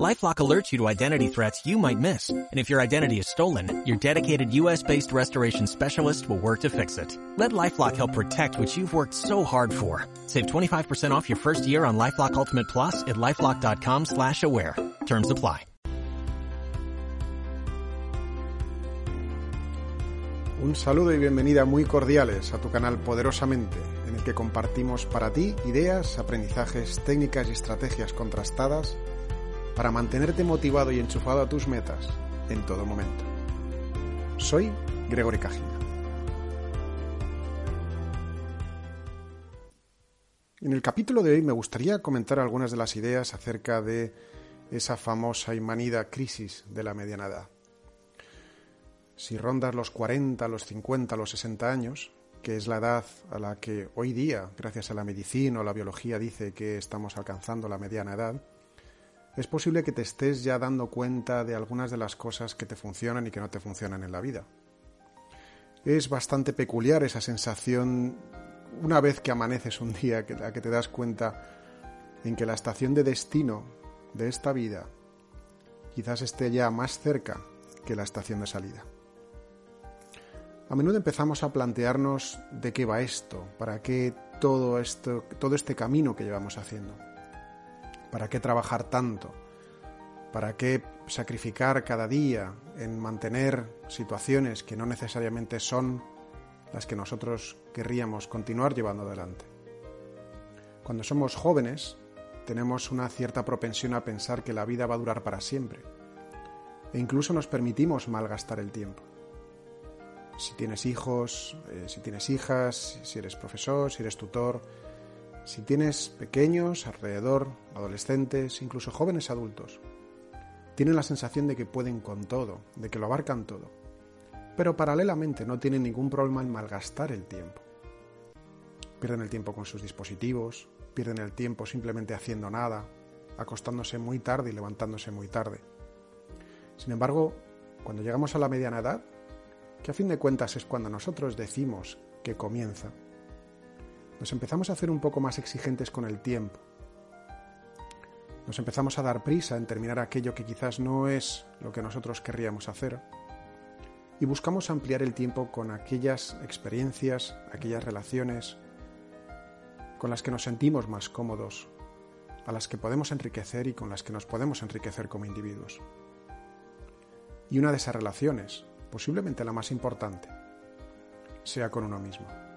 LifeLock alerts you to identity threats you might miss. And if your identity is stolen, your dedicated US-based restoration specialist will work to fix it. Let LifeLock help protect what you've worked so hard for. Save 25% off your first year on LifeLock Ultimate Plus at LifeLock.com slash aware. Terms apply. Un saludo y bienvenida muy cordiales a tu canal Poderosamente, en el que compartimos para ti ideas, aprendizajes, técnicas y estrategias contrastadas para mantenerte motivado y enchufado a tus metas en todo momento. Soy Gregory Cajina. En el capítulo de hoy me gustaría comentar algunas de las ideas acerca de esa famosa y manida crisis de la mediana edad. Si rondas los 40, los 50, los 60 años, que es la edad a la que hoy día, gracias a la medicina o la biología, dice que estamos alcanzando la mediana edad, es posible que te estés ya dando cuenta de algunas de las cosas que te funcionan y que no te funcionan en la vida. Es bastante peculiar esa sensación una vez que amaneces un día, que, que te das cuenta en que la estación de destino de esta vida quizás esté ya más cerca que la estación de salida. A menudo empezamos a plantearnos de qué va esto, para qué todo esto, todo este camino que llevamos haciendo. ¿Para qué trabajar tanto? ¿Para qué sacrificar cada día en mantener situaciones que no necesariamente son las que nosotros querríamos continuar llevando adelante? Cuando somos jóvenes, tenemos una cierta propensión a pensar que la vida va a durar para siempre. E incluso nos permitimos malgastar el tiempo. Si tienes hijos, eh, si tienes hijas, si eres profesor, si eres tutor, si tienes pequeños alrededor, adolescentes, incluso jóvenes adultos, tienen la sensación de que pueden con todo, de que lo abarcan todo, pero paralelamente no tienen ningún problema en malgastar el tiempo. Pierden el tiempo con sus dispositivos, pierden el tiempo simplemente haciendo nada, acostándose muy tarde y levantándose muy tarde. Sin embargo, cuando llegamos a la mediana edad, que a fin de cuentas es cuando nosotros decimos que comienza, nos empezamos a hacer un poco más exigentes con el tiempo. Nos empezamos a dar prisa en terminar aquello que quizás no es lo que nosotros querríamos hacer. Y buscamos ampliar el tiempo con aquellas experiencias, aquellas relaciones con las que nos sentimos más cómodos, a las que podemos enriquecer y con las que nos podemos enriquecer como individuos. Y una de esas relaciones, posiblemente la más importante, sea con uno mismo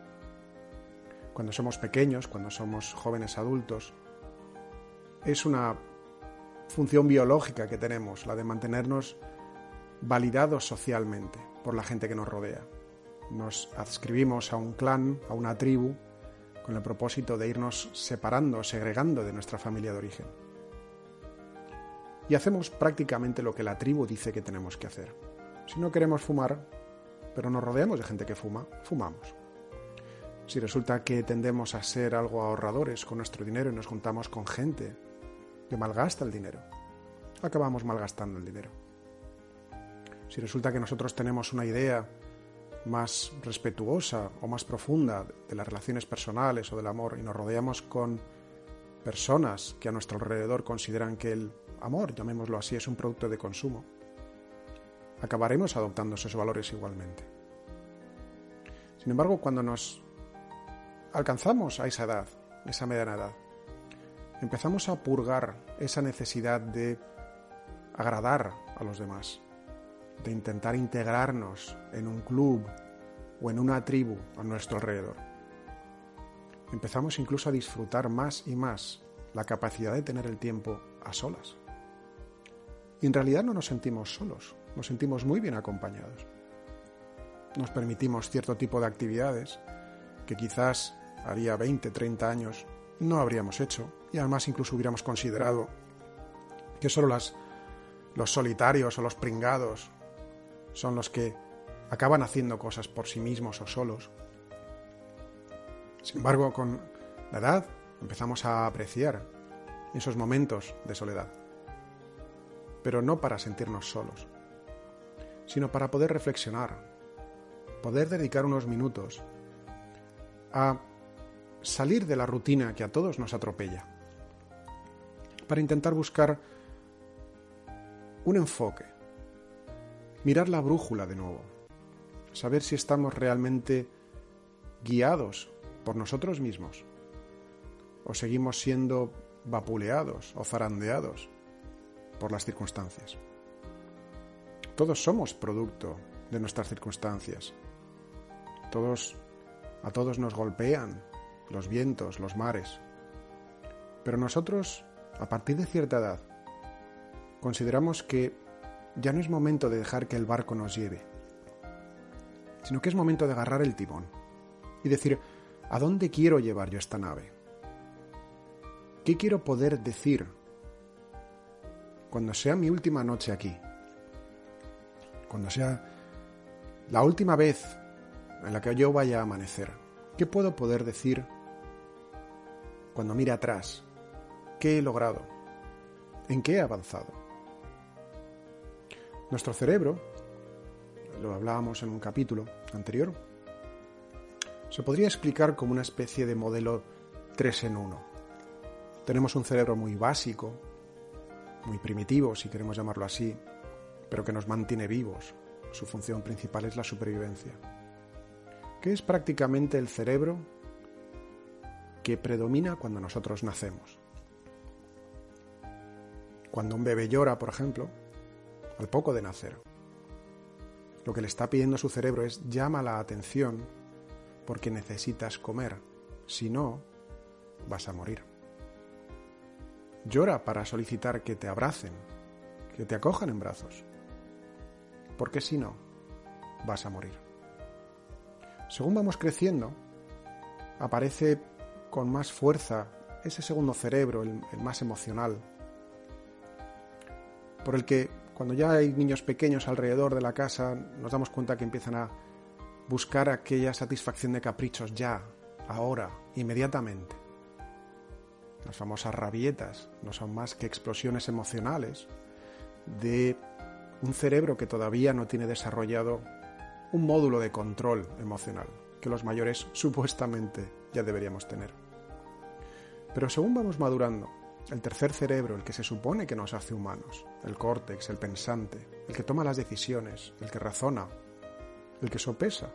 cuando somos pequeños, cuando somos jóvenes adultos, es una función biológica que tenemos, la de mantenernos validados socialmente por la gente que nos rodea. Nos adscribimos a un clan, a una tribu, con el propósito de irnos separando, segregando de nuestra familia de origen. Y hacemos prácticamente lo que la tribu dice que tenemos que hacer. Si no queremos fumar, pero nos rodeamos de gente que fuma, fumamos. Si resulta que tendemos a ser algo ahorradores con nuestro dinero y nos juntamos con gente que malgasta el dinero, acabamos malgastando el dinero. Si resulta que nosotros tenemos una idea más respetuosa o más profunda de las relaciones personales o del amor y nos rodeamos con personas que a nuestro alrededor consideran que el amor, llamémoslo así, es un producto de consumo, acabaremos adoptando esos valores igualmente. Sin embargo, cuando nos alcanzamos a esa edad, esa mediana edad, empezamos a purgar esa necesidad de agradar a los demás, de intentar integrarnos en un club o en una tribu a nuestro alrededor. Empezamos incluso a disfrutar más y más la capacidad de tener el tiempo a solas. Y en realidad no nos sentimos solos, nos sentimos muy bien acompañados. Nos permitimos cierto tipo de actividades que quizás haría 20, 30 años, no habríamos hecho. Y además incluso hubiéramos considerado que solo las, los solitarios o los pringados son los que acaban haciendo cosas por sí mismos o solos. Sin embargo, con la edad empezamos a apreciar esos momentos de soledad. pero no para sentirnos solos, sino para poder reflexionar, poder dedicar unos minutos a salir de la rutina que a todos nos atropella, para intentar buscar un enfoque, mirar la brújula de nuevo, saber si estamos realmente guiados por nosotros mismos o seguimos siendo vapuleados o zarandeados por las circunstancias. Todos somos producto de nuestras circunstancias. Todos a todos nos golpean los vientos, los mares. Pero nosotros, a partir de cierta edad, consideramos que ya no es momento de dejar que el barco nos lleve, sino que es momento de agarrar el timón y decir, ¿a dónde quiero llevar yo esta nave? ¿Qué quiero poder decir cuando sea mi última noche aquí? Cuando sea la última vez en la que yo vaya a amanecer. ¿Qué puedo poder decir cuando mire atrás? ¿Qué he logrado? ¿En qué he avanzado? Nuestro cerebro, lo hablábamos en un capítulo anterior, se podría explicar como una especie de modelo 3 en 1. Tenemos un cerebro muy básico, muy primitivo, si queremos llamarlo así, pero que nos mantiene vivos. Su función principal es la supervivencia. Que es prácticamente el cerebro que predomina cuando nosotros nacemos. Cuando un bebé llora, por ejemplo, al poco de nacer, lo que le está pidiendo su cerebro es llama la atención porque necesitas comer, si no, vas a morir. Llora para solicitar que te abracen, que te acojan en brazos. Porque si no, vas a morir. Según vamos creciendo, aparece con más fuerza ese segundo cerebro, el, más emocional, por el que cuando ya hay niños pequeños alrededor de la casa, nos damos cuenta que empiezan a buscar aquella satisfacción de caprichos ya, ahora, inmediatamente. Las famosas rabietas no son más que explosiones emocionales de un cerebro que todavía no tiene desarrollado un módulo de control emocional que los mayores supuestamente ya deberíamos tener. Pero según vamos madurando, el tercer cerebro, el que se supone que nos hace humanos, el córtex, el pensante, el que toma las decisiones, el que razona, el que sopesa,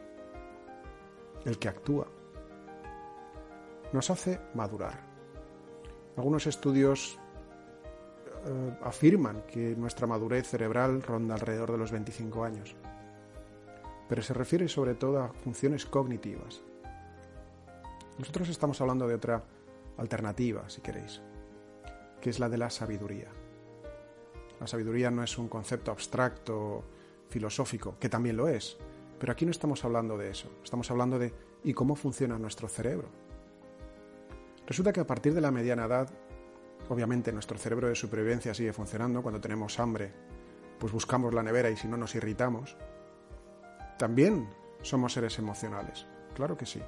el que actúa, nos hace madurar. Algunos estudios eh, afirman que nuestra madurez cerebral ronda alrededor de los 25 años, pero se refiere sobre todo a funciones cognitivas. Nosotros estamos hablando de otra alternativa, si queréis, que es la de la sabiduría. La sabiduría no es un concepto abstracto, filosófico, que también lo es, pero aquí no estamos hablando de eso, estamos hablando de ¿y cómo funciona nuestro cerebro? Resulta que a partir de la mediana edad, obviamente nuestro cerebro de supervivencia sigue funcionando. Cuando tenemos hambre, pues buscamos la nevera y si no nos irritamos. También somos seres emocionales, claro que sí.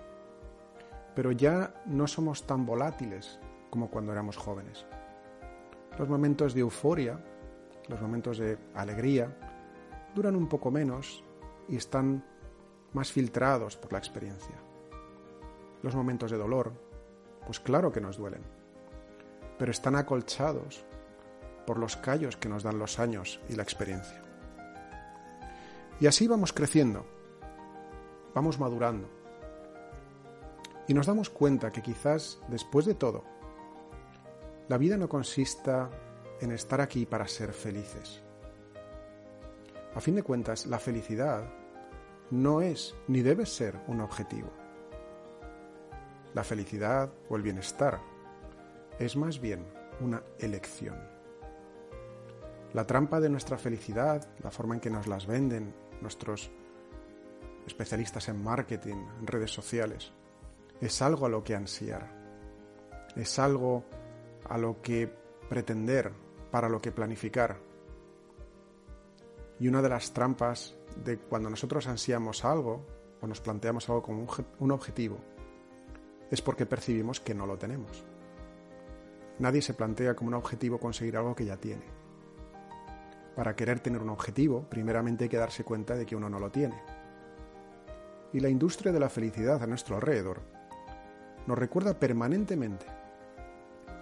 Pero ya no somos tan volátiles como cuando éramos jóvenes. Los momentos de euforia, los momentos de alegría, duran un poco menos y están más filtrados por la experiencia. Los momentos de dolor, pues claro que nos duelen, pero están acolchados por los callos que nos dan los años y la experiencia. Y así vamos creciendo, vamos madurando. Y nos damos cuenta que quizás, después de todo, la vida no consista en estar aquí para ser felices. A fin de cuentas, la felicidad no es ni debe ser un objetivo la felicidad o el bienestar. Es más bien una elección. La trampa de nuestra felicidad, la forma en que nos las venden nuestros especialistas en marketing, en redes sociales, es algo a lo que ansiar. Es algo a lo que pretender, para lo que planificar. Y una de las trampas de cuando nosotros ansiamos algo o nos planteamos algo como un objetivo es porque percibimos que no lo tenemos. Nadie se plantea como un objetivo conseguir algo que ya tiene. Para querer tener un objetivo, primeramente hay que darse cuenta de que uno no lo tiene. Y la industria de la felicidad a nuestro alrededor nos recuerda permanentemente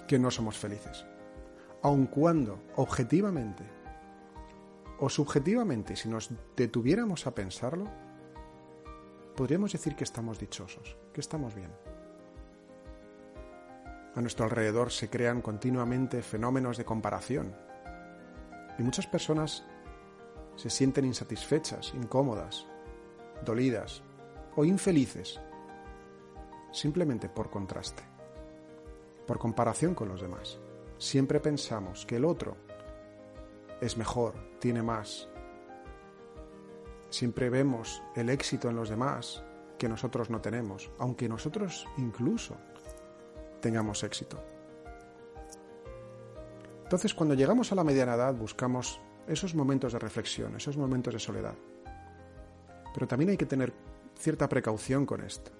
que no somos felices, aun cuando objetivamente o subjetivamente, si nos detuviéramos a pensarlo, podríamos decir que estamos dichosos, que estamos bien. A nuestro alrededor se crean continuamente fenómenos de comparación y muchas personas se sienten insatisfechas, incómodas, dolidas o infelices simplemente por contraste, por comparación con los demás. Siempre pensamos que el otro es mejor, tiene más. Siempre vemos el éxito en los demás que nosotros no tenemos, aunque nosotros incluso tengamos éxito. Entonces, cuando llegamos a la mediana edad, buscamos esos momentos de reflexión, esos momentos de soledad. Pero también hay que tener cierta precaución con esto.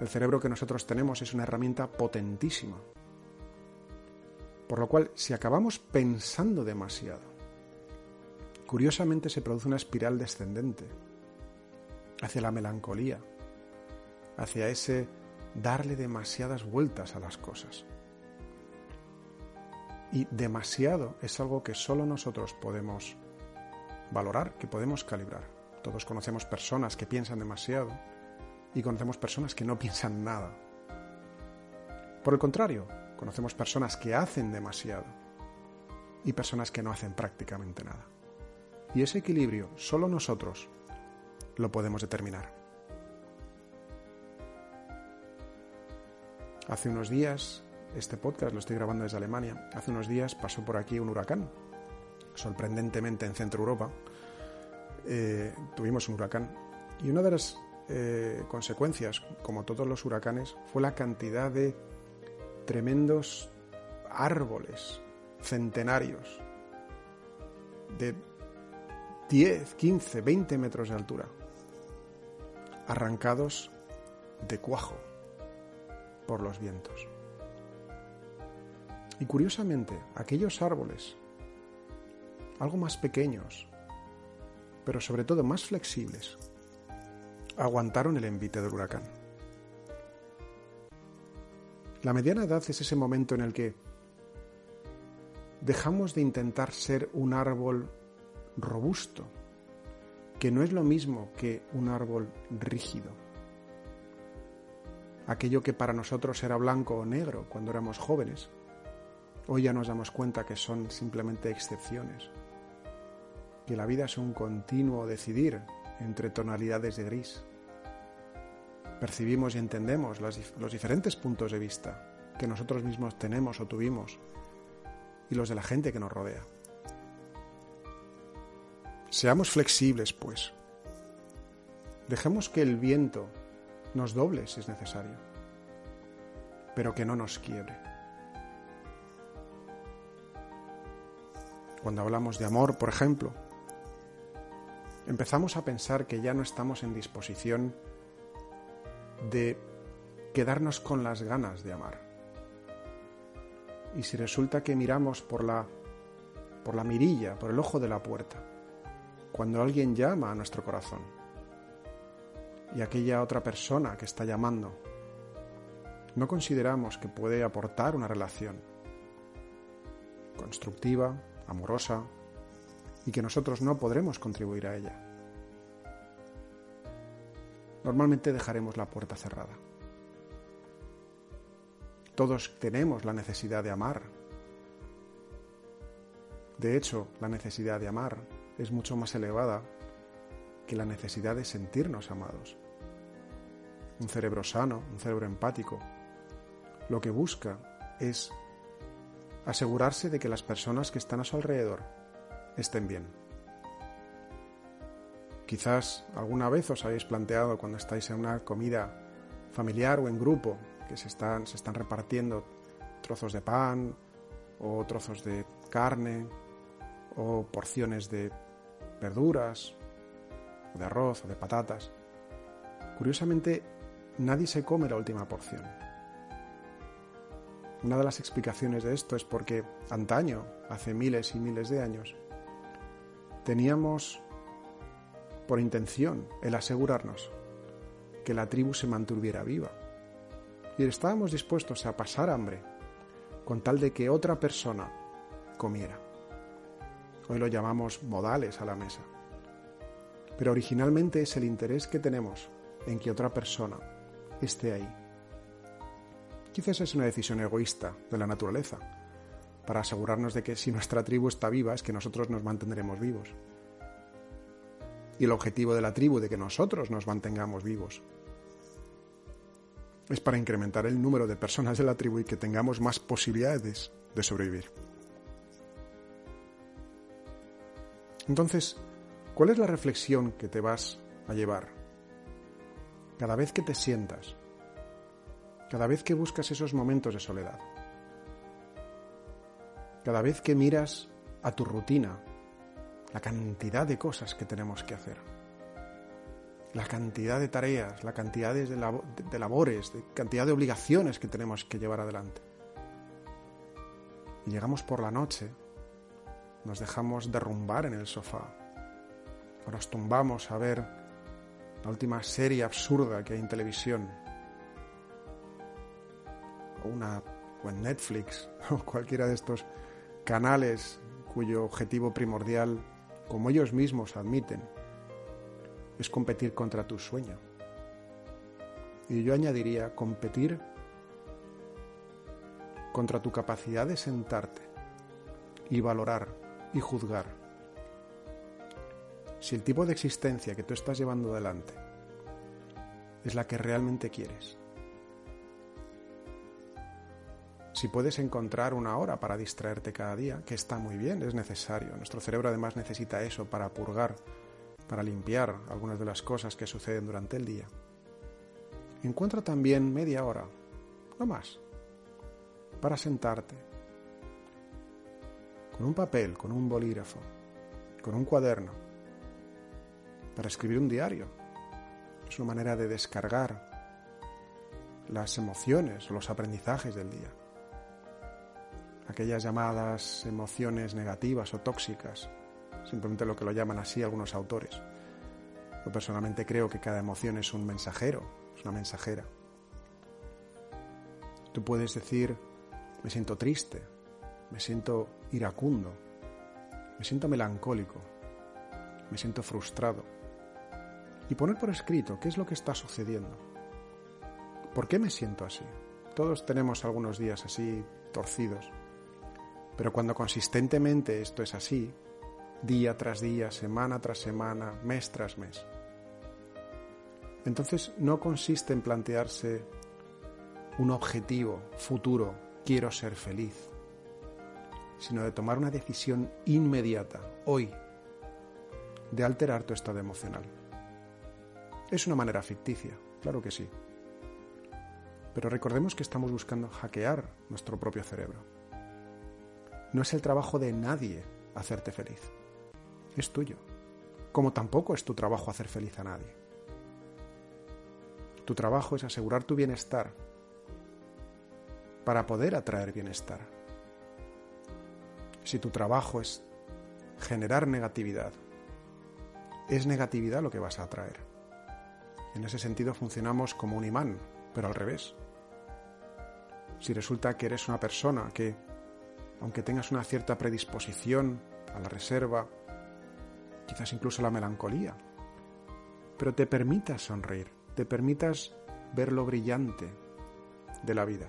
El cerebro que nosotros tenemos es una herramienta potentísima. Por lo cual, si acabamos pensando demasiado, curiosamente se produce una espiral descendente hacia la melancolía, hacia ese darle demasiadas vueltas a las cosas. Y demasiado es algo que solo nosotros podemos valorar, que podemos calibrar. Todos conocemos personas que piensan demasiado y conocemos personas que no piensan nada. Por el contrario, conocemos personas que hacen demasiado y personas que no hacen prácticamente nada. Y ese equilibrio solo nosotros lo podemos determinar. Hace unos días, este podcast lo estoy grabando desde Alemania, hace unos días pasó por aquí un huracán, sorprendentemente en Centro Europa. Eh, tuvimos un huracán y una de las eh, consecuencias, como todos los huracanes, fue la cantidad de tremendos árboles centenarios de 10, 15, 20 metros de altura, arrancados de cuajo por los vientos. Y curiosamente, aquellos árboles, algo más pequeños, pero sobre todo más flexibles, aguantaron el envite del huracán. La mediana edad es ese momento en el que dejamos de intentar ser un árbol robusto, que no es lo mismo que un árbol rígido. Aquello que para nosotros era blanco o negro cuando éramos jóvenes, hoy ya nos damos cuenta que son simplemente excepciones, que la vida es un continuo decidir entre tonalidades de gris. Percibimos y entendemos los diferentes puntos de vista que nosotros mismos tenemos o tuvimos y los de la gente que nos rodea. Seamos flexibles, pues. Dejemos que el viento nos doble si es necesario, pero que no nos quiebre. Cuando hablamos de amor, por ejemplo, empezamos a pensar que ya no estamos en disposición de quedarnos con las ganas de amar. Y si resulta que miramos por la por la mirilla, por el ojo de la puerta, cuando alguien llama a nuestro corazón y aquella otra persona que está llamando no consideramos que puede aportar una relación constructiva, amorosa, y que nosotros no podremos contribuir a ella. Normalmente dejaremos la puerta cerrada. Todos tenemos la necesidad de amar. De hecho, la necesidad de amar es mucho más elevada que la necesidad de sentirnos amados. Un cerebro sano, un cerebro empático, lo que busca es asegurarse de que las personas que están a su alrededor estén bien. Quizás alguna vez os habéis planteado cuando estáis en una comida familiar o en grupo que se están, repartiendo trozos de pan o trozos de carne o porciones de verduras, de arroz o de patatas. Curiosamente, nadie se come la última porción. Una de las explicaciones de esto es porque antaño, hace miles y miles de años, teníamos por intención el asegurarnos que la tribu se mantuviera viva. Y estábamos dispuestos a pasar hambre con tal de que otra persona comiera. Hoy lo llamamos modales a la mesa. Pero originalmente es el interés que tenemos en que otra persona esté ahí. Quizás es una decisión egoísta de la naturaleza, para asegurarnos de que si nuestra tribu está viva es que nosotros nos mantendremos vivos. Y el objetivo de la tribu de que nosotros nos mantengamos vivos es para incrementar el número de personas de la tribu y que tengamos más posibilidades de sobrevivir. Entonces, ¿cuál es la reflexión que te vas a llevar? Cada vez que te sientas, cada vez que buscas esos momentos de soledad, cada vez que miras a tu rutina, la cantidad de cosas que tenemos que hacer, la cantidad de tareas, la cantidad de, labores, la cantidad de obligaciones que tenemos que llevar adelante. Y llegamos por la noche, nos dejamos derrumbar en el sofá, o nos tumbamos a ver la última serie absurda que hay en televisión, o, una, o en Netflix, o cualquiera de estos canales cuyo objetivo primordial, como ellos mismos admiten, es competir contra tu sueño. Y yo añadiría competir contra tu capacidad de sentarte y valorar y juzgar si el tipo de existencia que tú estás llevando adelante es la que realmente quieres. Si puedes encontrar una hora para distraerte cada día, que está muy bien, es necesario. Nuestro cerebro además necesita eso para purgar para limpiar algunas de las cosas que suceden durante el día. Encuentra también media hora, no más, para sentarte con un papel, con un bolígrafo, con un cuaderno, para escribir un diario. Es una manera de descargar las emociones o los aprendizajes del día. Aquellas llamadas emociones negativas o tóxicas simplemente lo que lo llaman así algunos autores. Yo personalmente creo que cada emoción es un mensajero, es una mensajera. Tú puedes decir, me siento triste, me siento iracundo, me siento melancólico, me siento frustrado. Y poner por escrito qué es lo que está sucediendo. ¿Por qué me siento así? Todos tenemos algunos días así torcidos. Pero cuando consistentemente esto es así, día tras día, semana tras semana, mes tras mes. Entonces no consiste en plantearse un objetivo futuro, quiero ser feliz, sino de tomar una decisión inmediata, hoy, de alterar tu estado emocional. Es una manera ficticia, claro que sí. Pero recordemos que estamos buscando hackear nuestro propio cerebro. No es el trabajo de nadie hacerte feliz es tuyo, como tampoco es tu trabajo hacer feliz a nadie. Tu trabajo es asegurar tu bienestar para poder atraer bienestar. Si tu trabajo es generar negatividad, es negatividad lo que vas a atraer. En ese sentido funcionamos como un imán, pero al revés. Si resulta que eres una persona que, aunque tengas una cierta predisposición a la reserva, quizás incluso la melancolía, pero te permitas sonreír, te permitas ver lo brillante de la vida.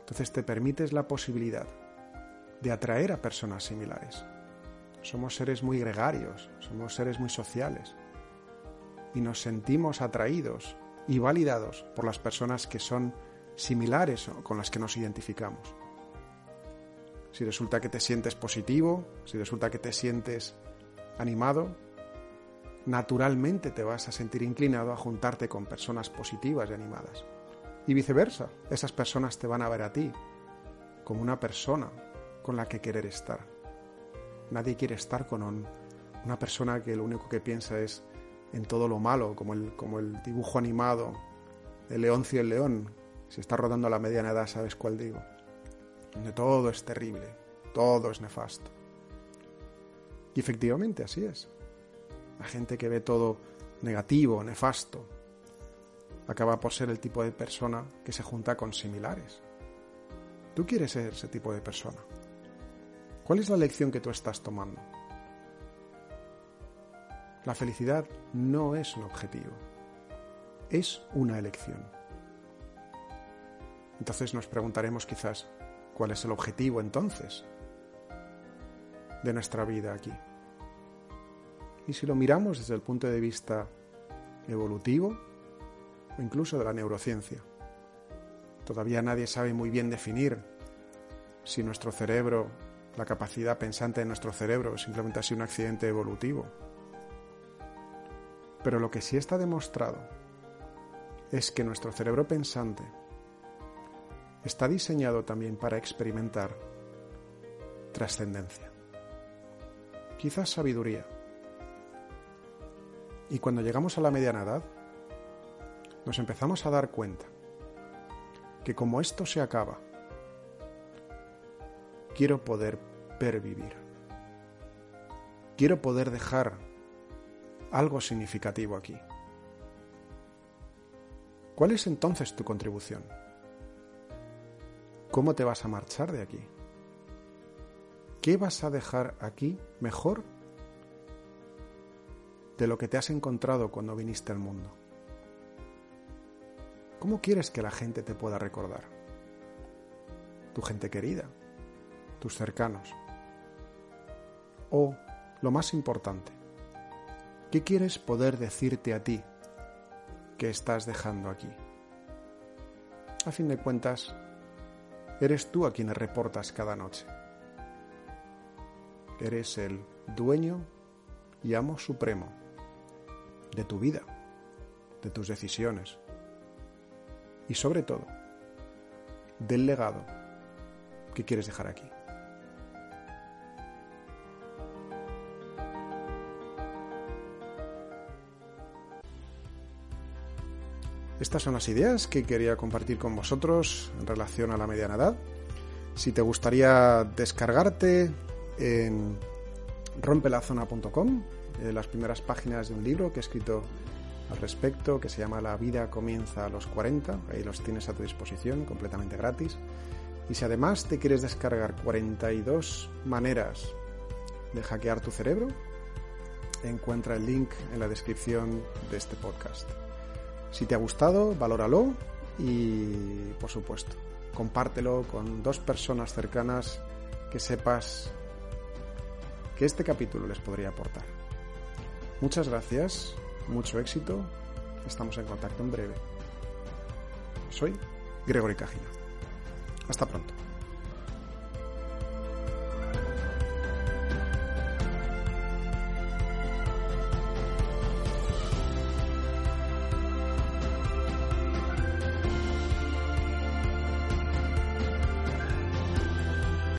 Entonces te permites la posibilidad de atraer a personas similares. Somos seres muy gregarios, somos seres muy sociales y nos sentimos atraídos y validados por las personas que son similares o con las que nos identificamos. Si resulta que te sientes positivo, si resulta que te sientes animado, naturalmente te vas a sentir inclinado a juntarte con personas positivas y animadas. Y viceversa, esas personas te van a ver a ti como una persona con la que querer estar. Nadie quiere estar con una persona que lo único que piensa es en todo lo malo, como el, como el dibujo animado de Leoncio el León. Si está rodando a la mediana edad, sabes cuál digo. Donde todo es terrible, todo es nefasto. Y efectivamente así es. La gente que ve todo negativo, nefasto, acaba por ser el tipo de persona que se junta con similares. Tú quieres ser ese tipo de persona. ¿Cuál es la lección que tú estás tomando? La felicidad no es un objetivo, es una elección. Entonces nos preguntaremos quizás, ¿cuál es el objetivo entonces de nuestra vida aquí? Y si lo miramos desde el punto de vista evolutivo o incluso de la neurociencia, todavía nadie sabe muy bien definir si nuestro cerebro, la capacidad pensante de nuestro cerebro simplemente ha sido un accidente evolutivo. Pero lo que sí está demostrado es que nuestro cerebro pensante está diseñado también para experimentar trascendencia, quizás sabiduría. Y cuando llegamos a la mediana edad, nos empezamos a dar cuenta que como esto se acaba, quiero poder pervivir. Quiero poder dejar algo significativo aquí. ¿Cuál es entonces tu contribución? ¿Cómo te vas a marchar de aquí? ¿Qué vas a dejar aquí mejor de lo que te has encontrado cuando viniste al mundo? ¿Cómo quieres que la gente te pueda recordar? Tu gente querida, tus cercanos. O, lo más importante, ¿qué quieres poder decirte a ti que estás dejando aquí? A fin de cuentas, Eres tú a quien reportas cada noche. Eres el dueño y amo supremo de tu vida, de tus decisiones y sobre todo del legado que quieres dejar aquí. Estas son las ideas que quería compartir con vosotros en relación a la mediana edad. Si te gustaría descargarte en rompelazona.com, eh, las primeras páginas de un libro que he escrito al respecto, que se llama La vida comienza a los 40, ahí los tienes a tu disposición completamente gratis. Y si además te quieres descargar 42 maneras de hackear tu cerebro, encuentra el link en la descripción de este podcast. Si te ha gustado, valóralo y, por supuesto, compártelo con dos personas cercanas que sepas que este capítulo les podría aportar. Muchas gracias, mucho éxito, estamos en contacto en breve. Soy Gregory Cajina. Hasta pronto.